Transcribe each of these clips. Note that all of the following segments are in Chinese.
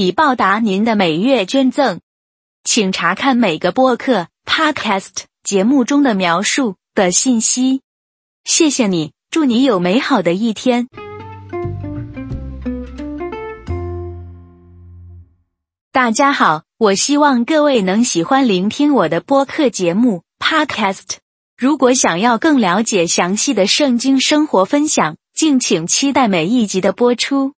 以报答您的每月捐赠，请查看每个播客 podcast 节目中的描述的信息。谢谢你，祝你有美好的一天。大家好，我希望各位能喜欢聆听我的播客节目 podcast。如果想要更了解详细的圣经生活分享，敬请期待每一集的播出。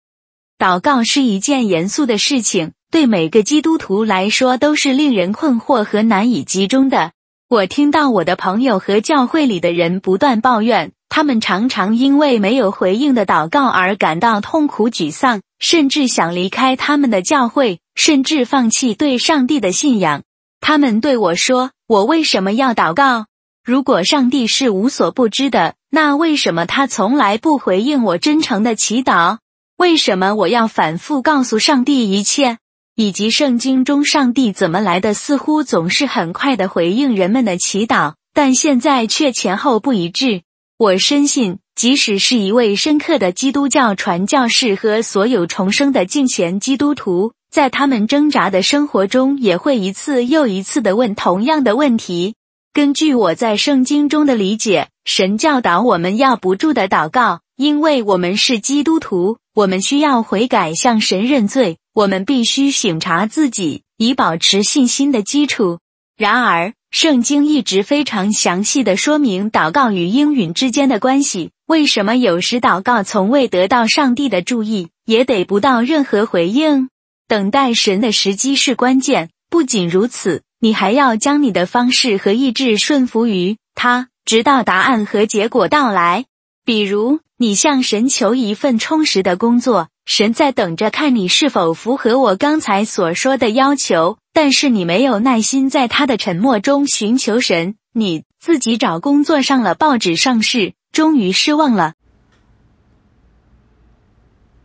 祷告是一件严肃的事情，对每个基督徒来说都是令人困惑和难以集中的。我听到我的朋友和教会里的人不断抱怨，他们常常因为没有回应的祷告而感到痛苦沮丧，甚至想离开他们的教会，甚至放弃对上帝的信仰。他们对我说：“我为什么要祷告？如果上帝是无所不知的，那为什么他从来不回应我真诚的祈祷？”为什么我要反复告诉上帝一切，以及圣经中上帝怎么来的？似乎总是很快的回应人们的祈祷，但现在却前后不一致。我深信，即使是一位深刻的基督教传教士和所有重生的敬虔基督徒，在他们挣扎的生活中，也会一次又一次的问同样的问题。根据我在圣经中的理解，神教导我们要不住的祷告，因为我们是基督徒。我们需要悔改，向神认罪。我们必须省察自己，以保持信心的基础。然而，圣经一直非常详细的说明祷告与应允之间的关系。为什么有时祷告从未得到上帝的注意，也得不到任何回应？等待神的时机是关键。不仅如此，你还要将你的方式和意志顺服于他，直到答案和结果到来。比如。你向神求一份充实的工作，神在等着看你是否符合我刚才所说的要求。但是你没有耐心在他的沉默中寻求神，你自己找工作上了报纸上市，终于失望了。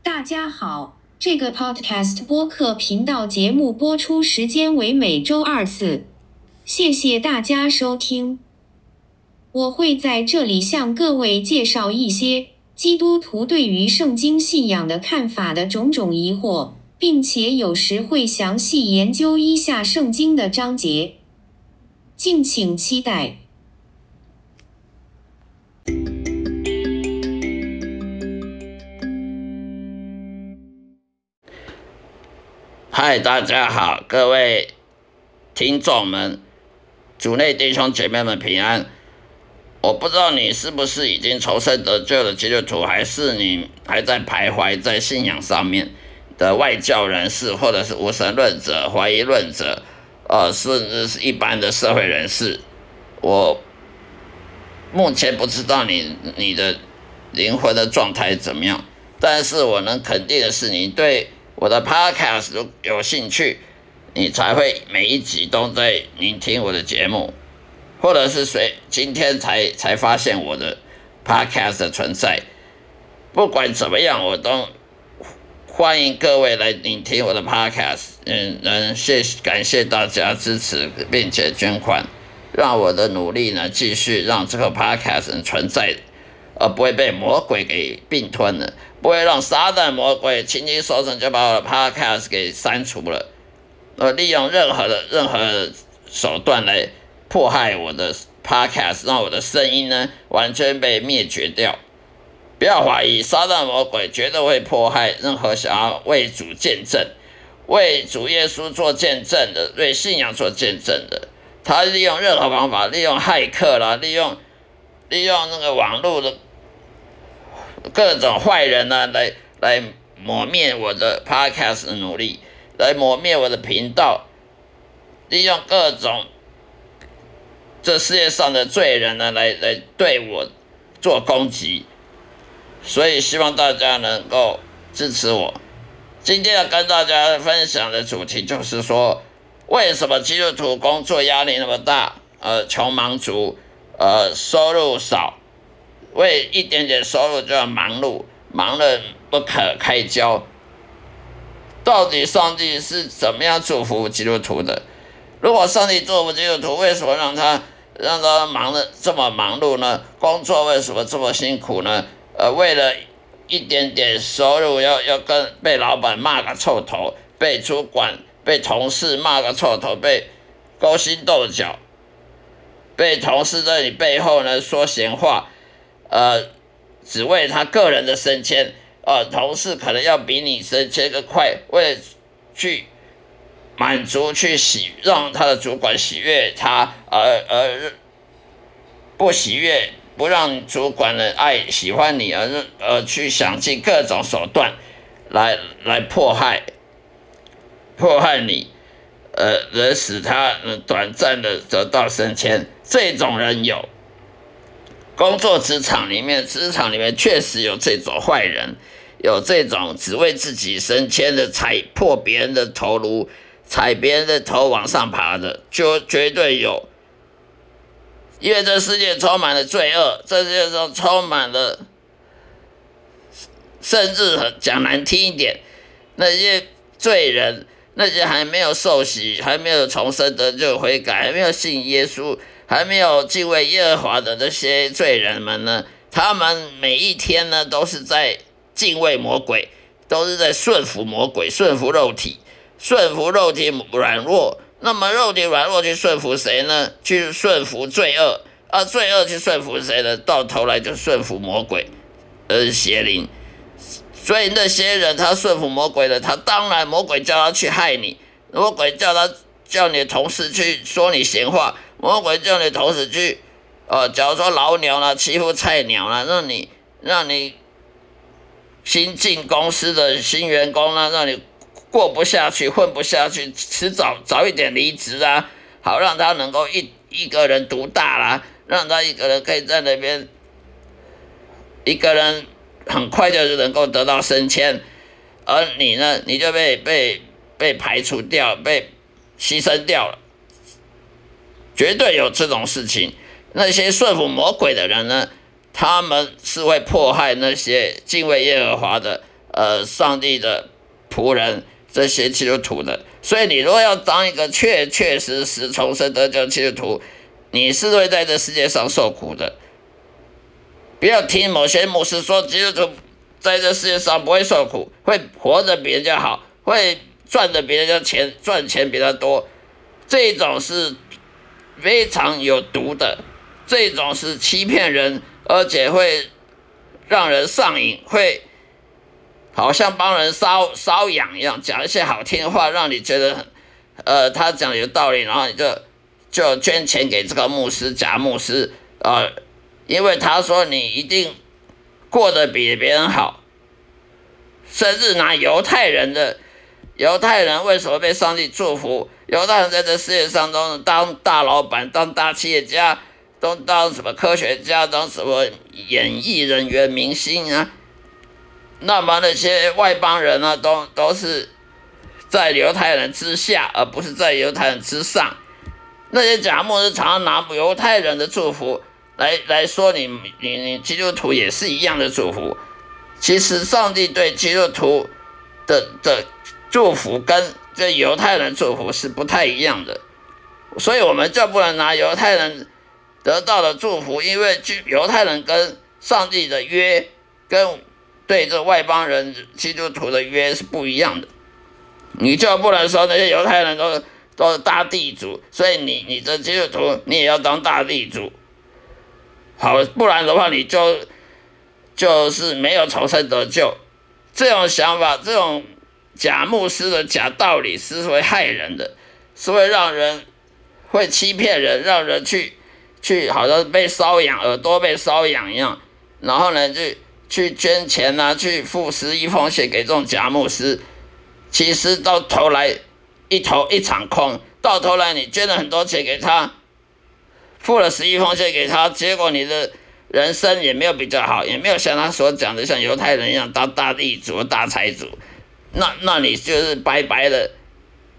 大家好，这个 Podcast 播客频道节目播出时间为每周二次，谢谢大家收听。我会在这里向各位介绍一些。基督徒对于圣经信仰的看法的种种疑惑，并且有时会详细研究一下圣经的章节，敬请期待。嗨，大家好，各位听众们，主内弟兄姐妹们平安。我不知道你是不是已经重生得救的基督徒，还是你还在徘徊在信仰上面的外教人士，或者是无神论者、怀疑论者，呃，甚至是一般的社会人士。我目前不知道你你的灵魂的状态怎么样，但是我能肯定的是，你对我的 Podcast 有兴趣，你才会每一集都在聆听我的节目。或者是谁今天才才发现我的 podcast 的存在？不管怎么样，我都欢迎各位来聆听我的 podcast。嗯嗯，谢感谢大家支持并且捐款，让我的努力呢继续让这个 podcast 存在，而不会被魔鬼给并吞了，不会让撒旦魔鬼轻轻松松就把我的 podcast 给删除了，呃，利用任何的任何手段来。迫害我的 podcast，让我的声音呢完全被灭绝掉。不要怀疑，撒旦魔鬼绝对会迫害任何想要为主见证、为主耶稣做见证的、为信仰做见证的。他利用任何方法，利用骇客啦，利用利用那个网络的各种坏人呢，来来抹灭我的 podcast 的努力，来抹灭我的频道，利用各种。这世界上的罪人呢，来来对我做攻击，所以希望大家能够支持我，今天要跟大家分享的主题就是说，为什么基督徒工作压力那么大？呃，穷忙族，呃，收入少，为一点点收入就要忙碌，忙得不可开交。到底上帝是怎么样祝福基督徒的？如果上帝祝福基督徒，为什么让他让他忙的这么忙碌呢？工作为什么这么辛苦呢？呃，为了一点点收入，要要跟被老板骂个臭头，被主管、被同事骂个臭头，被勾心斗角，被同事在你背后呢说闲话，呃，只为他个人的升迁。呃，同事可能要比你升迁个快，为了去满足、去喜让他的主管喜悦他，而而不喜悦，不让主管的爱喜欢你，而而去想尽各种手段来来迫害迫害你，呃，而使他短暂的得到升迁，这种人有。工作职场里面，职场里面确实有这种坏人，有这种只为自己升迁的，踩破别人的头颅，踩别人的头往上爬的，就绝对有。因为这世界充满了罪恶，这世界上充满了，甚至讲难听一点，那些罪人，那些还没有受洗、还没有重生的就悔改、还没有信耶稣。还没有敬畏耶和华的那些罪人们呢？他们每一天呢，都是在敬畏魔鬼，都是在顺服魔鬼，顺服肉体，顺服肉体软弱。那么肉体软弱去顺服谁呢？去顺服罪恶，而罪恶去顺服谁呢？到头来就顺服魔鬼，呃，邪灵。所以那些人他顺服魔鬼的，他当然魔鬼叫他去害你，魔鬼叫他叫你同事去说你闲话。魔鬼叫你同时去，呃，假如说老鸟了欺负菜鸟了，让你让你新进公司的新员工呢，让你过不下去，混不下去，迟早早一点离职啊，好让他能够一一个人独大啦，让他一个人可以在那边，一个人很快就能够得到升迁，而你呢，你就被被被排除掉，被牺牲掉了。绝对有这种事情。那些顺服魔鬼的人呢？他们是会迫害那些敬畏耶和华的、呃，上帝的仆人，这些基督徒的。所以，你如果要当一个确确实实重生得救基督徒，你是会在这世界上受苦的。不要听某些牧师说基督徒在这世界上不会受苦，会活得比人家好，会赚的比人家钱赚钱比他多，这种是。非常有毒的，这种是欺骗人，而且会让人上瘾，会好像帮人搔搔痒一样，讲一些好听的话，让你觉得，呃，他讲有道理，然后你就就捐钱给这个牧师假牧师，呃，因为他说你一定过得比别人好，甚至拿犹太人的犹太人为什么被上帝祝福？犹太人在这世界上都当大老板、当大企业家，都当什么科学家、当什么演艺人员、明星啊。那么那些外邦人呢，都都是在犹太人之下，而不是在犹太人之上。那些假牧师常常拿犹太人的祝福来来说你你你基督徒也是一样的祝福。其实上帝对基督徒的的祝福跟。这犹太人祝福是不太一样的，所以我们就不能拿犹太人得到的祝福，因为犹太人跟上帝的约，跟对这外邦人基督徒的约是不一样的。你就不能说那些犹太人都都是大地主，所以你你这基督徒你也要当大地主，好，不然的话你就就是没有重生得救。这种想法，这种。假牧师的假道理是会害人的，是会让人会欺骗人，让人去去好像被搔痒，耳朵被搔痒一样，然后呢，就去捐钱啊，去付十一奉献给这种假牧师，其实到头来一头一场空，到头来你捐了很多钱给他，付了十一奉献给他，结果你的人生也没有比较好，也没有像他所讲的像犹太人一样当大地主、大财主。那那你就是白白的，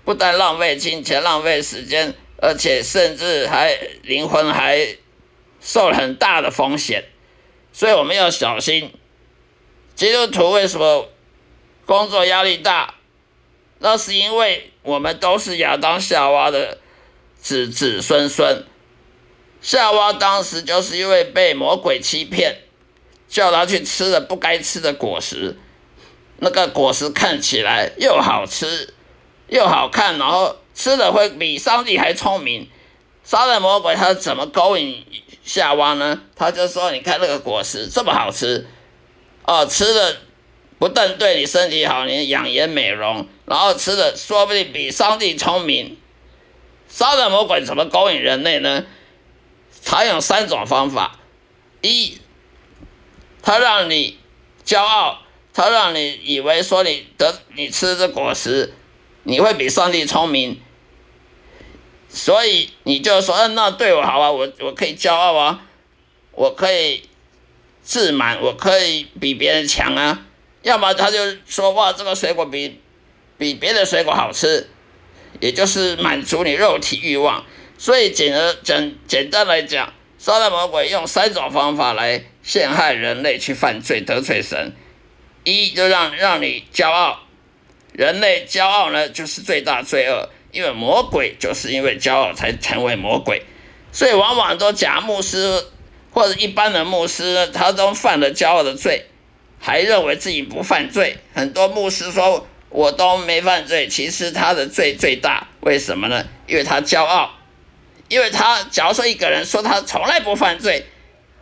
不但浪费金钱、浪费时间，而且甚至还灵魂还受了很大的风险。所以我们要小心。基督徒为什么工作压力大？那是因为我们都是亚当夏娃的子子孙孙。夏娃当时就是因为被魔鬼欺骗，叫他去吃了不该吃的果实。那个果实看起来又好吃又好看，然后吃的会比上帝还聪明。杀人魔鬼他怎么勾引夏娃呢？他就说：“你看那个果实这么好吃。”哦，吃的不但对你身体好，你养颜美容，然后吃的说不定比上帝聪明。杀人魔鬼怎么勾引人类呢？他用三种方法：一，他让你骄傲，他让你以为说你得你吃这果实，你会比上帝聪明，所以你就说，嗯，那对我好啊，我我可以骄傲啊，我可以。自满，我可以比别人强啊！要么他就说哇，这个水果比比别的水果好吃，也就是满足你肉体欲望。所以简而简简单来讲，撒旦魔鬼用三种方法来陷害人类去犯罪得罪神：一就让让你骄傲，人类骄傲呢就是最大罪恶，因为魔鬼就是因为骄傲才成为魔鬼，所以往往都假牧师。或者一般的牧师，他都犯了骄傲的罪，还认为自己不犯罪。很多牧师说我都没犯罪，其实他的罪最大。为什么呢？因为他骄傲。因为他假如说一个人说他从来不犯罪，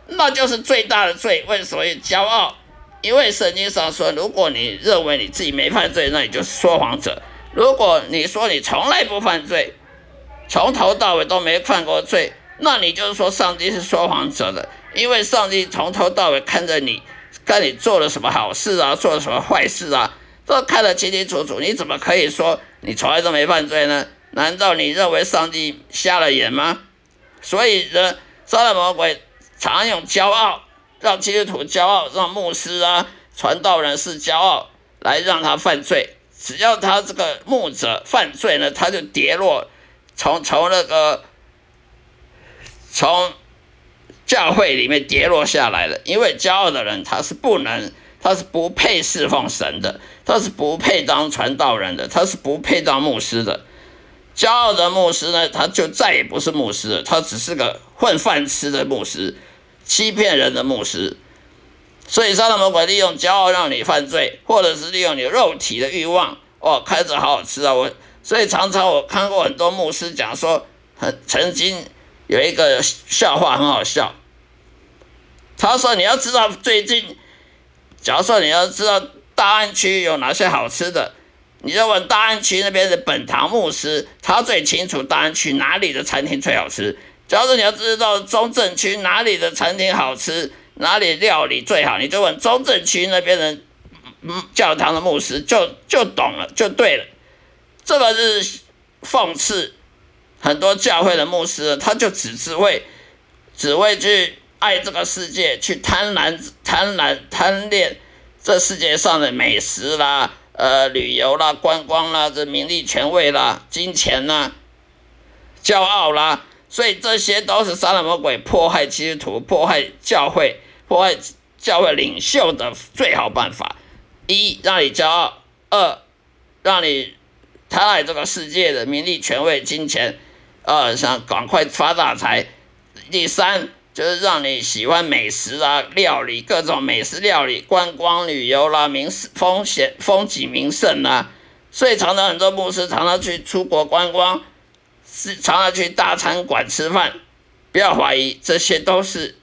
那就是最大的罪。为什么骄傲？因为圣经上说，如果你认为你自己没犯罪，那你就是说谎者。如果你说你从来不犯罪，从头到尾都没犯过罪。那你就是说上帝是说谎者的，因为上帝从头到尾看着你，看你做了什么好事啊，做了什么坏事啊，都看得清清楚楚。你怎么可以说你从来都没犯罪呢？难道你认为上帝瞎了眼吗？所以呢，撒旦魔鬼常用骄傲，让基督徒骄傲，让牧师啊、传道人是骄傲，来让他犯罪。只要他这个牧者犯罪呢，他就跌落，从从那个。从教会里面跌落下来了，因为骄傲的人他是不能，他是不配侍奉神的，他是不配当传道人的，他是不配当牧师的。骄傲的牧师呢，他就再也不是牧师了，他只是个混饭吃的牧师，欺骗人的牧师。所以撒旦魔鬼利用骄傲让你犯罪，或者是利用你肉体的欲望。哦，看着好好吃啊！我所以常常我看过很多牧师讲说，很曾经。有一个笑话很好笑，他说：“你要知道最近，假如说你要知道大安区有哪些好吃的，你就问大安区那边的本堂牧师，他最清楚大安区哪里的餐厅最好吃。假如说你要知道中正区哪里的餐厅好吃，哪里料理最好，你就问中正区那边的嗯教堂的牧师，就就懂了，就对了。这个是讽刺。”很多教会的牧师，他就只是为，只为去爱这个世界，去贪婪、贪婪、贪恋这世界上的美食啦、呃旅游啦、观光啦、这名利权位啦、金钱啦、骄傲啦，所以这些都是杀人魔鬼迫害基督徒、迫害教会、迫害教会领袖的最好办法：一让你骄傲；二让你贪爱这个世界的名利权位、金钱。二想赶快发大财，第三就是让你喜欢美食啊，料理各种美食料理，观光旅游啦，名风险风景名胜啊，所以常常很多牧师常常去出国观光，是常常去大餐馆吃饭，不要怀疑，这些都是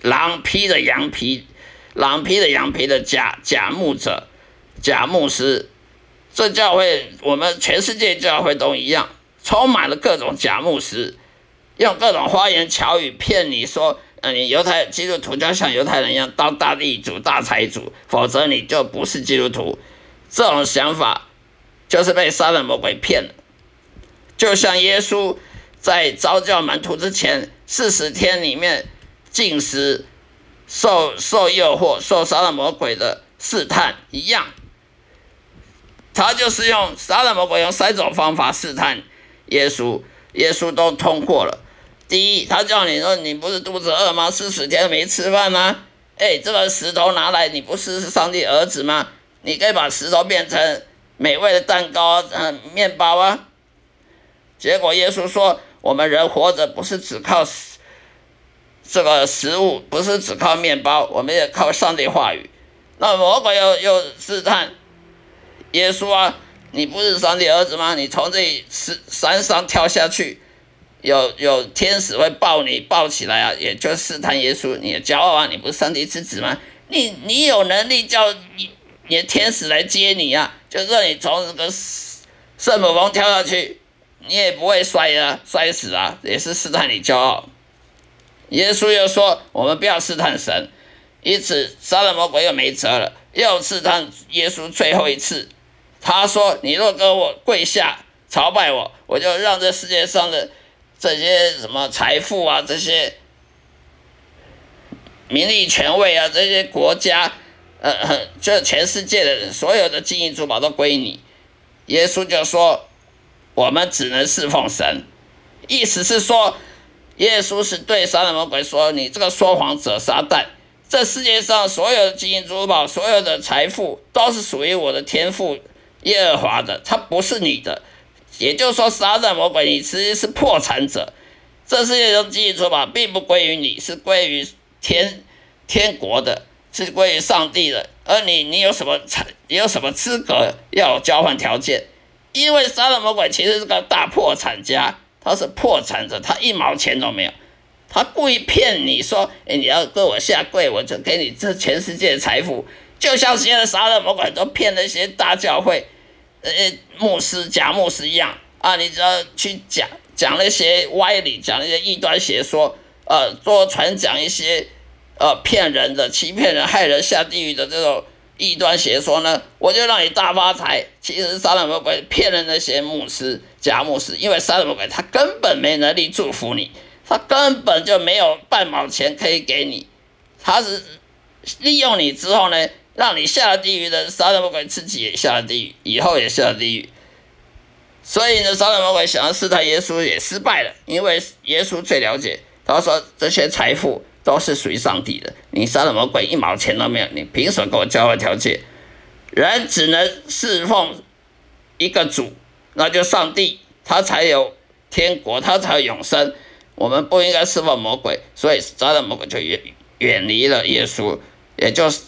狼披着羊皮，狼披着羊皮的假假牧者，假牧师，这教会我们全世界教会都一样。充满了各种假牧师，用各种花言巧语骗你说，呃，你犹太基督徒就要像犹太人一样当大地主、大财主，否则你就不是基督徒。这种想法就是被杀人魔鬼骗了。就像耶稣在招教门徒之前四十天里面进食、受受诱惑、受杀人魔鬼的试探一样。他就是用杀人魔鬼用三种方法试探耶稣，耶稣都通过了。第一，他叫你说你不是肚子饿吗？四十天没吃饭吗？哎，这个石头拿来，你不是上帝儿子吗？你可以把石头变成美味的蛋糕、嗯，面包啊。结果耶稣说，我们人活着不是只靠这个食物，不是只靠面包，我们也靠上帝话语。那魔鬼又又试探耶稣啊，你不是上帝儿子吗？你从这里山山上跳下去，有有天使会抱你抱起来啊，也就试探耶稣，你的骄傲啊，你不是上帝之子吗？你你有能力叫你你的天使来接你啊，就让你从这个圣母峰跳下去，你也不会摔啊，摔死啊，也是试探你骄傲。耶稣又说，我们不要试探神。因此，杀了魔鬼又没辙了，又试探耶稣最后一次。他说：“你若跟我跪下朝拜我，我就让这世界上的这些什么财富啊、这些名利权位啊、这些国家，呃，就全世界的所有的金银珠宝都归你。”耶稣就说：“我们只能侍奉神。”意思是说，耶稣是对杀人魔鬼说：“你这个说谎者，撒旦！”这世界上所有的金银珠宝、所有的财富，都是属于我的天赋耶和华的，他不是你的。也就是说，撒旦魔鬼，你其实是破产者。这世界上金银珠宝并不归于你，是归于天天国的，是归于上帝的。而你，你有什么财？你有什么资格要交换条件？因为撒旦魔鬼其实是个大破产家，他是破产者，他一毛钱都没有。他故意骗你说：“哎，你要跟我下跪，我就给你这全世界的财富。”就像现在杀人魔鬼都骗那些大教会、呃牧师、假牧师一样啊！你只要去讲讲那些歪理，讲那些异端邪说，呃，多传讲一些呃骗人的、欺骗人、害人下地狱的这种异端邪说呢，我就让你大发财。其实杀人魔鬼骗了那些牧师、假牧师，因为杀人魔鬼他根本没能力祝福你。他根本就没有半毛钱可以给你，他是利用你之后呢，让你下了地狱的杀人魔鬼自己也下了地狱，以后也下了地狱。所以呢，杀人魔鬼想要试探耶稣也失败了，因为耶稣最了解，他说这些财富都是属于上帝的，你杀人魔鬼一毛钱都没有，你凭什么跟我交换条件？人只能侍奉一个主，那就上帝，他才有天国，他才有永生。我们不应该侍奉魔鬼，所以杀人魔鬼就远远离了耶稣，也就是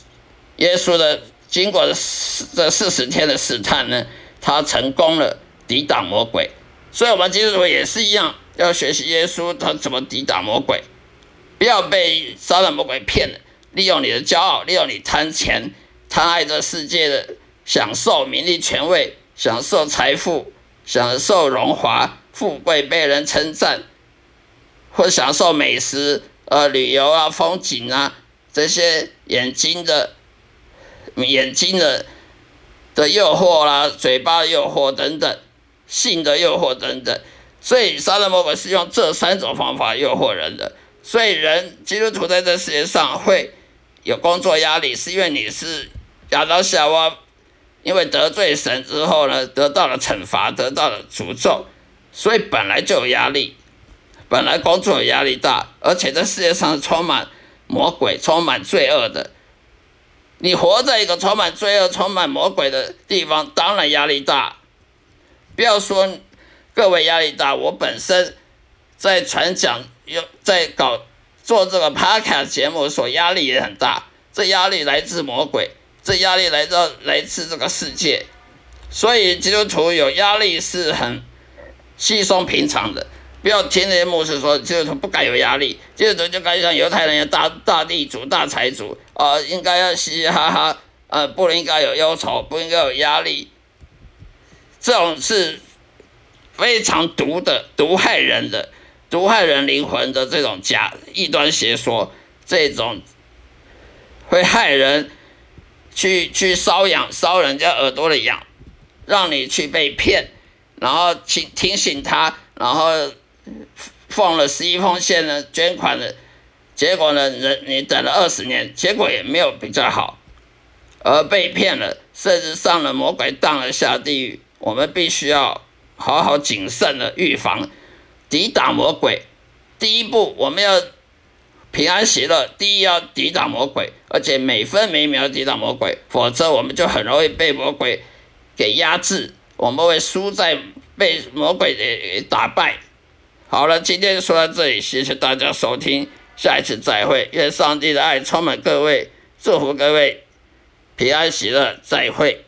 耶稣的经过这四十天的试探呢，他成功了抵挡魔鬼。所以，我们基督徒也是一样，要学习耶稣他怎么抵挡魔鬼，不要被杀人魔鬼骗了，利用你的骄傲，利用你贪钱、贪爱这世界的享受名利权位、享受财富、享受荣华富贵、被人称赞。或享受美食、呃旅游啊、风景啊这些眼睛的、眼睛的的诱惑啦、嘴巴的诱惑等等、性的诱惑等等，所以杀人魔鬼是用这三种方法诱惑人的。所以人基督徒在这世界上会有工作压力，是因为你是亚当夏娃，因为得罪神之后呢，得到了惩罚，得到了诅咒，所以本来就有压力。本来工作压力大，而且这世界上充满魔鬼、充满罪恶的。你活在一个充满罪恶、充满魔鬼的地方，当然压力大。不要说各位压力大，我本身在传讲、有在搞做这个 podcast 节目，所压力也很大。这压力来自魔鬼，这压力来自来自这个世界。所以基督徒有压力是很稀松平常的。不要听那些牧师说，基督徒不该有压力，基督徒就该像犹太人一样大大地主、大财主啊，应该要嘻嘻哈哈，呃，不应该有忧愁，不应该有压力。这种是非常毒的、毒害人的、毒害人灵魂的这种假异端邪说，这种会害人去去搔痒、搔人家耳朵的痒，让你去被骗，然后请提醒他，然后。放了十一封信呢，捐款的，结果呢，人你等了二十年，结果也没有比较好，而被骗了，甚至上了魔鬼当了下地狱。我们必须要好好谨慎的预防，抵挡魔鬼。第一步，我们要平安喜乐。第一要抵挡魔鬼，而且每分每秒抵挡魔鬼，否则我们就很容易被魔鬼给压制，我们会输在被魔鬼给打败。好了，今天就说到这里，谢谢大家收听，下一次再会。愿上帝的爱充满各位，祝福各位平安喜乐，再会。